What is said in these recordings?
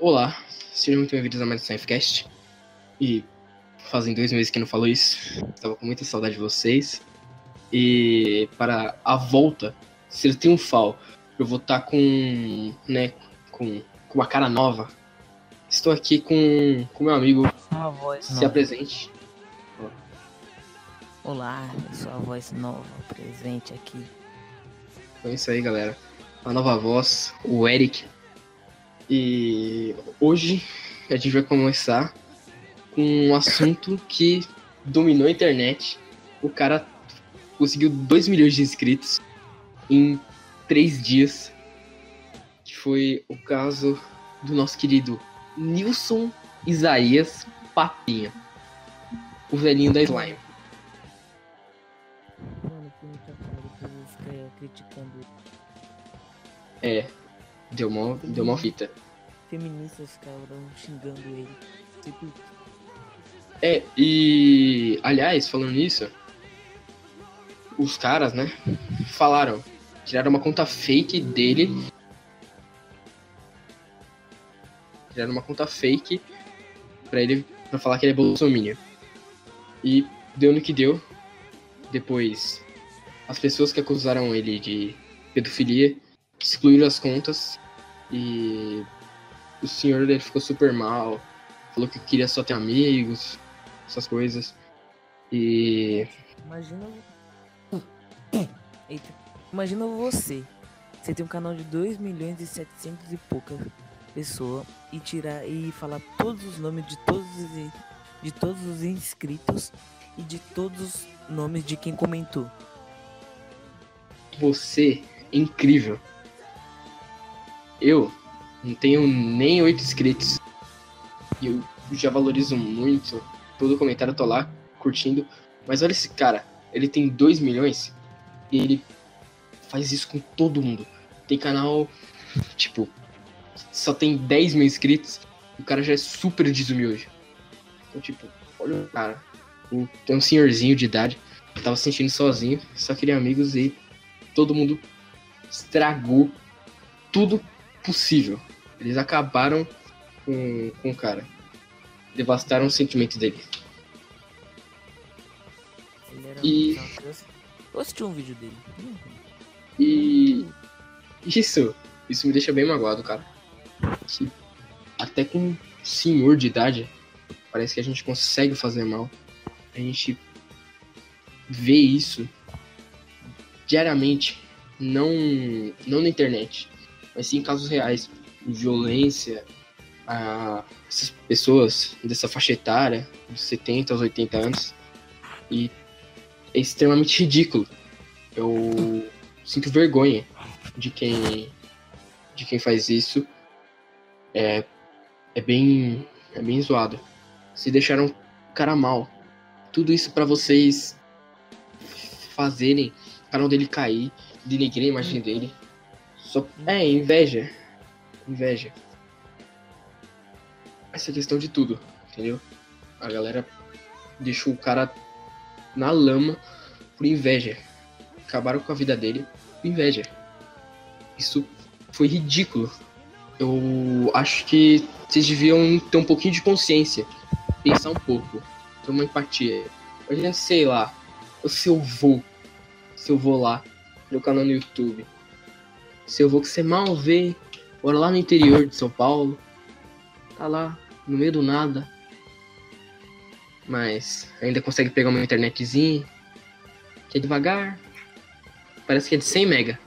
Olá, sejam muito bem-vindos a mais um Safecast. E fazem dois meses que não falo isso, estava com muita saudade de vocês. E para a volta ser triunfal, eu vou estar com, né, com, com uma cara nova. Estou aqui com, com meu amigo. Uma voz Se nova. apresente. Olá, eu sou a voz nova presente aqui. Então é isso aí, galera. A nova voz, o Eric. E hoje a gente vai começar com um assunto que dominou a internet. O cara conseguiu 2 milhões de inscritos em 3 dias. Que foi o caso do nosso querido Nilson Isaías Papinha. O velhinho da slime. Mano, que fica criticando É, deu mó, deu mó fita. feministas ficaram xingando ele. Tipo, É, e aliás, falando nisso, os caras, né, falaram, tiraram uma conta fake dele. Tiraram uma conta fake pra ele pra falar que ele é bolsominion. E deu no que deu. Depois, as pessoas que acusaram ele de pedofilia excluíram as contas e o senhor ele ficou super mal, falou que queria só ter amigos, essas coisas. E imagina. Eita. Imagina você. Você tem um canal de 2 milhões e 700 e poucas pessoas e tirar e falar todos os nomes de todos os de todos os inscritos e de todos os nomes de quem comentou. você é incrível. Eu não tenho nem oito inscritos. E eu já valorizo muito. Todo comentário eu tô lá curtindo. Mas olha esse cara, ele tem 2 milhões e ele faz isso com todo mundo. Tem canal, tipo, só tem 10 mil inscritos. O cara já é super desumilde. Então, tipo, olha o cara. Tem um senhorzinho de idade. Tava se sentindo sozinho, só queria amigos e todo mundo estragou tudo possível. Eles acabaram com, com o cara. Devastaram o sentimento dele. Ele era E-. Eu assisti um vídeo dele. E isso, isso me deixa bem magoado, cara. Que até com um senhor de idade, parece que a gente consegue fazer mal. A gente vê isso diariamente, não, não na internet, mas sim casos reais, violência, a essas pessoas dessa faixa etária, dos 70 aos 80 anos, e é extremamente ridículo. Eu sinto vergonha de quem de quem faz isso. É é bem é bem zoado. Se deixaram o cara mal. Tudo isso pra vocês fazerem o canal dele cair, denegrir a imagem dele. Só é inveja. Inveja. Essa é questão de tudo, entendeu? A galera deixou o cara na lama por inveja. Acabaram com a vida dele por inveja. Isso foi ridículo. Eu acho que vocês deviam ter um pouquinho de consciência. Pensar um pouco. Ter uma empatia. Imagina, sei lá, o seu vô. Seu vô lá, no canal no YouTube. Seu vô que você mal vê, mora lá no interior de São Paulo. Tá lá, no meio do nada. Mas ainda consegue pegar uma internetzinha. Que é devagar. Parece que é de 100 mega.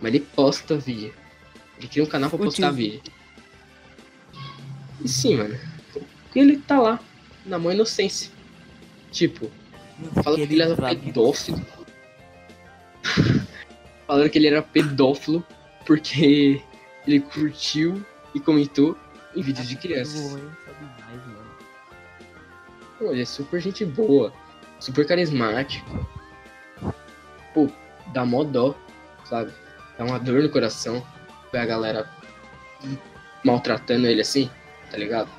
Mas ele posta vídeo. Ele cria um canal pra postar vídeo. E sim, mano. Ele tá lá, na mão inocência. Tipo, falando que ele sabe. pedófilo. Falando que ele era pedófilo porque ele curtiu e comentou em vídeos de crianças. Pô, ele é super gente boa, super carismático. Pô, dá mó dó, sabe? Dá uma dor no coração ver a galera maltratando ele assim, tá ligado?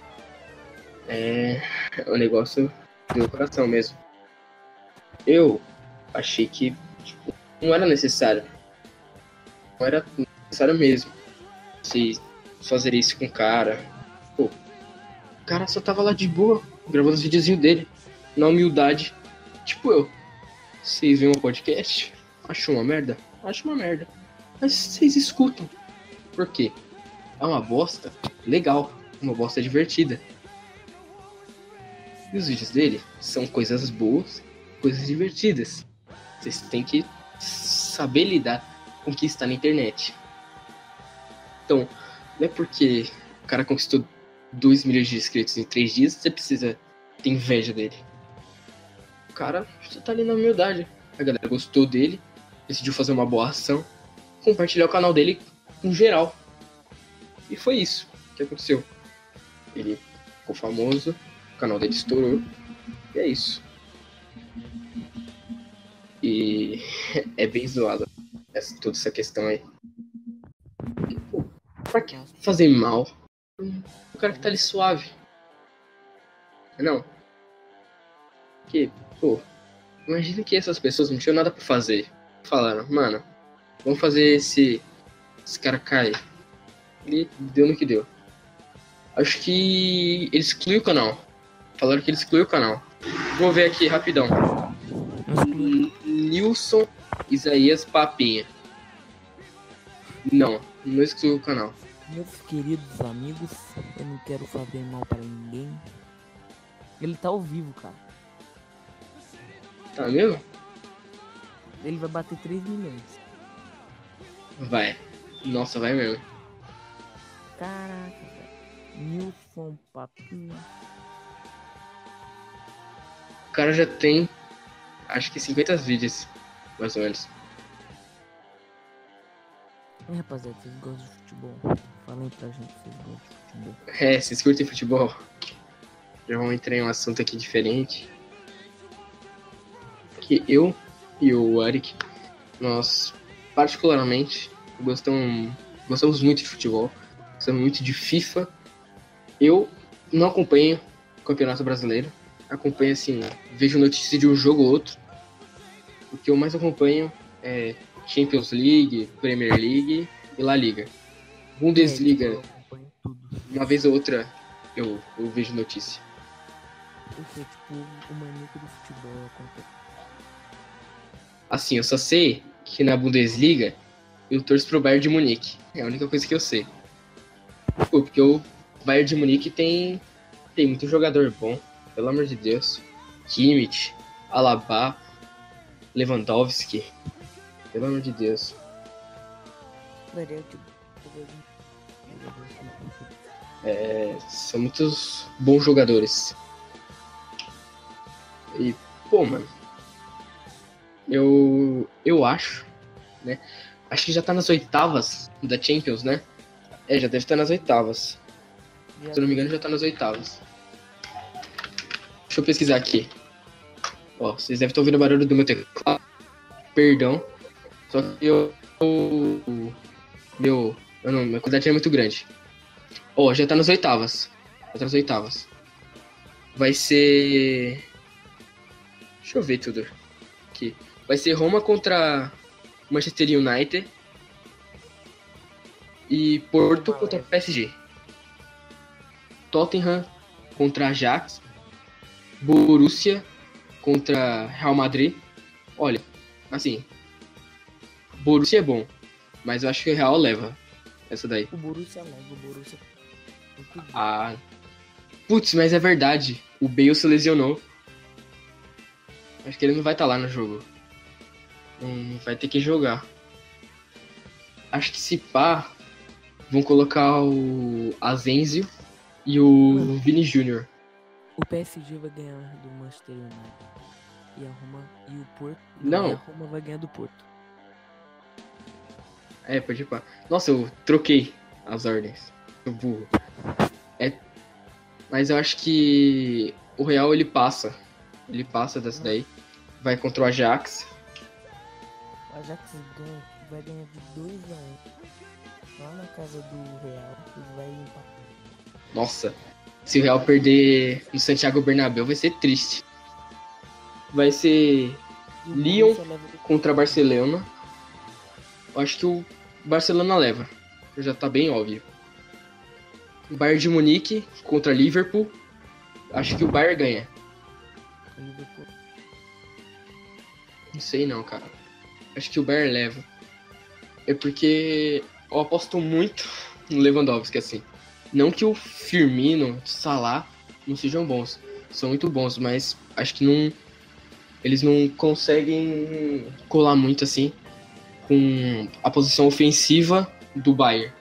É o negócio do meu coração mesmo. Eu achei que tipo, não era necessário. Não era necessário mesmo. Se fazer isso com o cara. Pô, o cara só tava lá de boa, gravando os videozinhos dele, na humildade. Tipo eu. Vocês veem um podcast? Acho uma merda? Acho uma merda. Mas vocês escutam. Por quê? É uma bosta legal, uma bosta divertida. E os vídeos dele são coisas boas, coisas divertidas. Vocês têm que saber lidar está na internet. Então, não é porque o cara conquistou 2 milhões de inscritos em 3 dias, você precisa ter inveja dele. O cara só tá ali na humildade. A galera gostou dele, decidiu fazer uma boa ação, compartilhar o canal dele com geral. E foi isso que aconteceu. Ele ficou famoso, o canal dele estourou, e é isso. E é bem zoado essa, toda essa questão aí. E, pô, pra que fazer mal? O cara que tá ali suave. Não. Que, pô, imagina que essas pessoas não tinham nada pra fazer. Falaram, mano, vamos fazer esse, esse cara cair. Ele deu no que deu. Acho que ele excluiu o canal. Falaram que ele excluiu o canal. Vou ver aqui rapidão. Nilson Isaías Papinha. Não, não excluiu o canal. Meus queridos amigos, eu não quero fazer mal para ninguém. Ele tá ao vivo, cara. Tá mesmo? Ele vai bater 3 milhões. Vai. Nossa, vai mesmo. Caraca. Nilson Papinha. O cara já tem, acho que 50 vídeos, mais ou menos. E rapaziada, vocês gostam de futebol? Falem pra gente se vocês gostam de futebol. É, vocês curtem futebol? Já vamos entrar em um assunto aqui diferente. Que eu e o Arik, nós particularmente gostamos, gostamos muito de futebol, gostamos muito de FIFA. Eu não acompanho o Campeonato Brasileiro, acompanho assim, vejo notícias de um jogo ou outro. O que eu mais acompanho é Champions League, Premier League e La Liga. Bundesliga, É, tipo, uma vez ou outra eu, eu vejo notícia. Eu sou tipo o maníaco do futebol. Assim, eu só sei que na Bundesliga eu torço pro Bayern de Munique. É a única coisa que eu sei. Pô, porque o Bayern de Munique tem, tem muito jogador bom, pelo amor de Deus. Kimmich, Alaba, Lewandowski. Pelo amor de Deus. É, são muitos bons jogadores. E, pô, mano. Eu, eu acho, né? Acho que já tá nas oitavas da Champions, né? É, já deve estar nas oitavas. Se eu não me engano, já tá nas oitavas. Deixa eu pesquisar aqui. Vocês devem estar ouvindo o barulho do meu teclado. Perdão. Só que eu. eu- Meu. Eu não, minha quantidade é muito grande. Ó, já tá nas oitavas. Já tá nas oitavas. Vai ser. Deixa eu ver tudo. Aqui. Vai ser Roma contra Manchester United. E Porto contra PSG. Tottenham contra Ajax. Borussia contra Real Madrid. Olha, assim. Borussia é bom. Mas eu acho que o Real leva. Essa daí. O Borussia leva, o Borussia. Ah. Putz, mas é verdade. O Bale se lesionou. Acho que ele não vai estar lá no jogo. Não vai ter que jogar. Acho que se pá, vão colocar o Azenzio e o Vini Jr. O PSG vai ganhar do Manchester United. E a Roma e o Porto. Não. E a Roma vai ganhar do Porto. É, pode ir pá. Nossa, eu troquei as ordens. Sou burro. É. Mas eu acho que o Real ele passa. Ele passa dessa daí. Vai contra o Ajax. O Ajax ganha, vai ganhar de 2 a 1 Lá na casa do Real. E vai empatar. Nossa, se o Real perder no Santiago Bernabéu vai ser triste. Vai ser Lyon. Contra Barcelona. Eu acho que o Barcelona leva. Já tá bem óbvio. Bayern de Munique contra Liverpool. Acho que o Bayern ganha. Não sei não, cara. Acho que o Bayern leva. É porque eu aposto muito no Lewandowski, assim. Não que o Firmino, o Salah não sejam bons. São muito bons, mas acho que não. Eles não conseguem colar muito assim com a posição ofensiva do Bayern.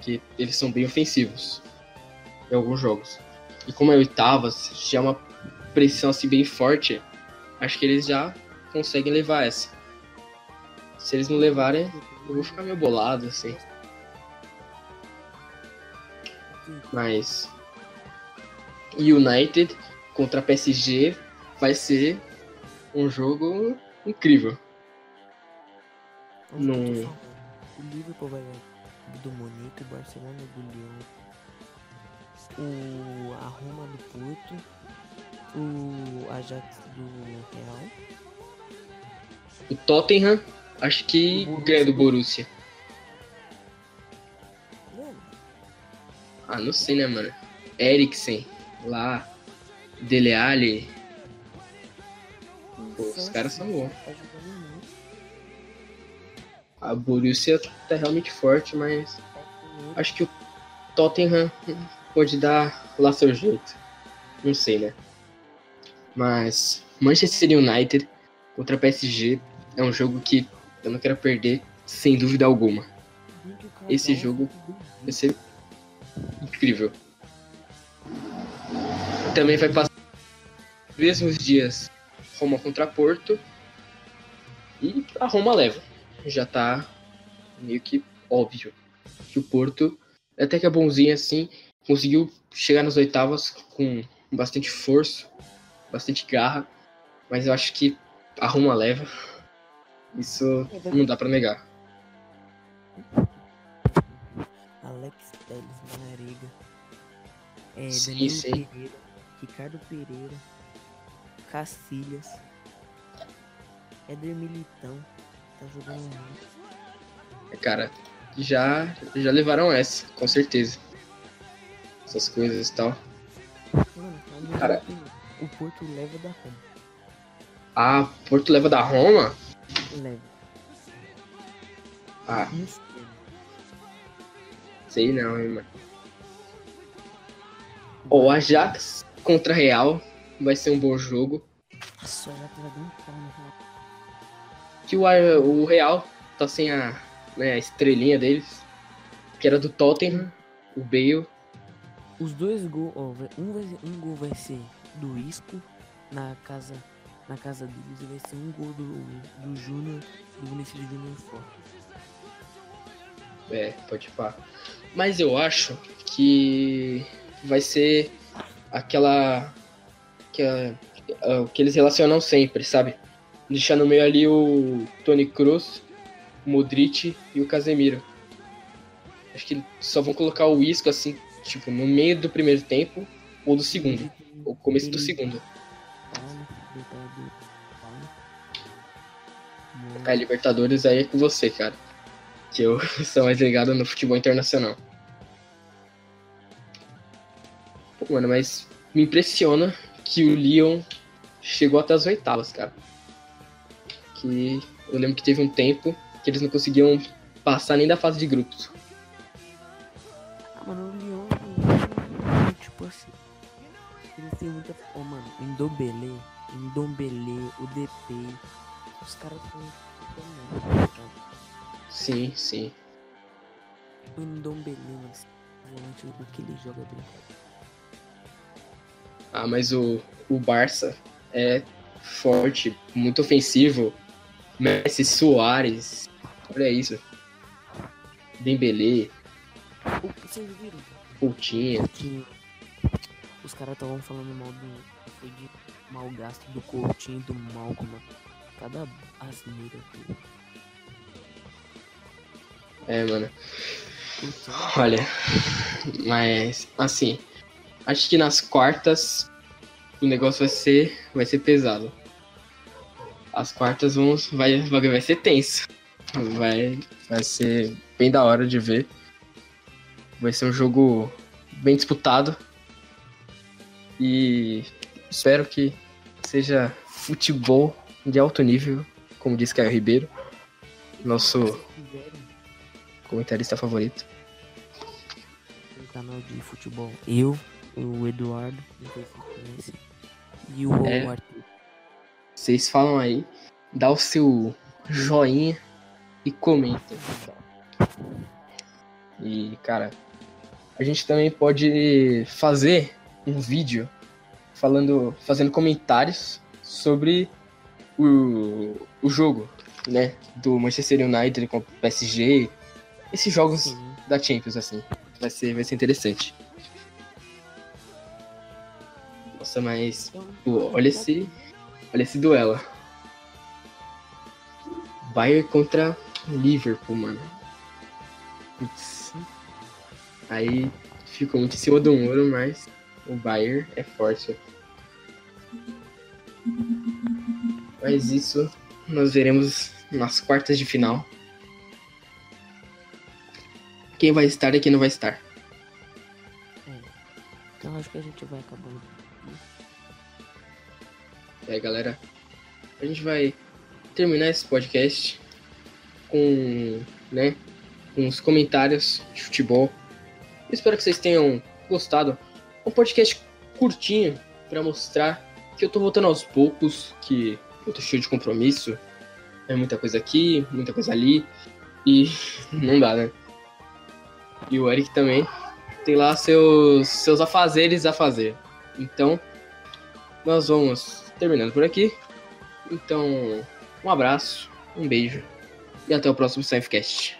Que eles são bem ofensivos em alguns jogos. E como é oitavas, já é uma pressão assim bem forte, acho que eles já conseguem levar essa. Se eles não levarem, eu vou ficar meio bolado, assim. Mas. United contra PSG vai ser um jogo incrível. Não. o Liverpool vai ganhar do Monique, o Barcelona do Lyon, o a Roma do Porto, o Ajax do Real. O Tottenham, acho que ganha do Borussia. Ah, não sei, né, mano? Eriksen, lá. Dele Alli. Pô, os caras são bons. Tá. A Borussia tá realmente forte, mas tá acho que o Tottenham pode dar lá seu jeito. Não sei, né? Mas Manchester United contra PSG é um jogo que eu não quero perder, sem dúvida alguma. Esse jogo- Vai ser incrível. Também vai passar os mesmos dias Roma contra Porto. E a Roma leva. Já tá meio que óbvio que o Porto, até que é bonzinho assim, conseguiu chegar nas oitavas com bastante força, bastante garra. Mas eu acho que a Roma leva. Isso não dá pra negar. Alex Teles, Manarega, é, Sim, Danilo sim. Pereira, Ricardo Pereira, Cacilhas, Éder Militão, tá jogando muito. Cara, já, já levaram essa, com certeza. Essas coisas e tal. Mano, minha Cara. o Porto leva da Roma. Ah, Porto leva da Roma? Leva. Ah, Não sei. não, hein, mano. O Ajax contra Real vai ser um bom jogo. Nossa, já tá dando pau no Real. Que o, o Real tá sem a, né, a estrelinha deles, que era do Tottenham, o Bale. Os dois gols, vai- um, vai, um gol vai ser do Isco na casa, na casa deles e vai ser um gol do, do Júnior, do Vinicius Júnior fora. É, pode pá. Mas eu acho que vai ser aquela. Que, a- a- que eles relacionam sempre, sabe? Deixar no meio ali o Tony Kroos, o Modric e o Casemiro. Acho que só vão colocar o Isco assim, tipo, no meio do primeiro tempo ou do segundo. Ou começo do segundo. Paulo, Libertadores, Paulo. A Libertadores aí é com você, cara. Que eu sou mais ligado no futebol internacional. Mano, mas me impressiona que o Lyon chegou até as oitavas, cara. Que eu lembro que teve um tempo que eles não conseguiam passar nem da fase de grupos. Ah, mano, o Lyon, Lyon, tipo assim. Eles têm muita. Ô, mano, o Ndombele, Ndombele, o DP. Os caras bons, Sim, sim. Ndombele, mano, volante do que ele joga bem. Ah, mas o, o Barça é forte, muito ofensivo. Messi, Soares, olha isso. Dembele, vocês viram? Coutinho. os caras estavam falando mal do foi de mal gasto do Coutinho e do Malcolm. Cada asneira do É, mano. Olha, mas assim, acho que nas quartas o negócio vai ser, vai ser pesado. As quartas vão, vai, vai, ser tenso. Vai, vai ser bem da hora de ver. Vai ser um jogo bem disputado. E espero que seja futebol de alto nível, como disse Caio Ribeiro, nosso comentarista favorito. Canal de futebol. Eu, o Eduardo, não sei se conhece, e o É. Arthur. Vocês falam aí, dá o seu joinha e comenta. E, cara, a gente também pode fazer um vídeo falando, fazendo comentários sobre o, o jogo, né? Do Manchester United com o PSG. Esses jogos Sim. da Champions, assim. Vai ser, vai ser interessante. Mas Pô, olha esse, olha esse duelo. Bayern contra Liverpool, mano. Putz. Aí ficou muito em cima do muro, mas o Bayern é forte. Mas isso nós veremos nas quartas de final. Quem vai estar e quem não vai estar. Então acho que a gente vai acabando. É, galera, a gente vai terminar esse podcast com, né, os comentários de futebol. Espero que vocês tenham gostado. Um podcast curtinho para mostrar que eu tô voltando aos poucos, que eu tô cheio de compromisso. É muita coisa aqui, muita coisa ali e não dá, né? E o Eric também tem lá seus seus afazeres a fazer. Então, nós vamos terminando por aqui. Então, um abraço, um beijo e até o próximo Safecast.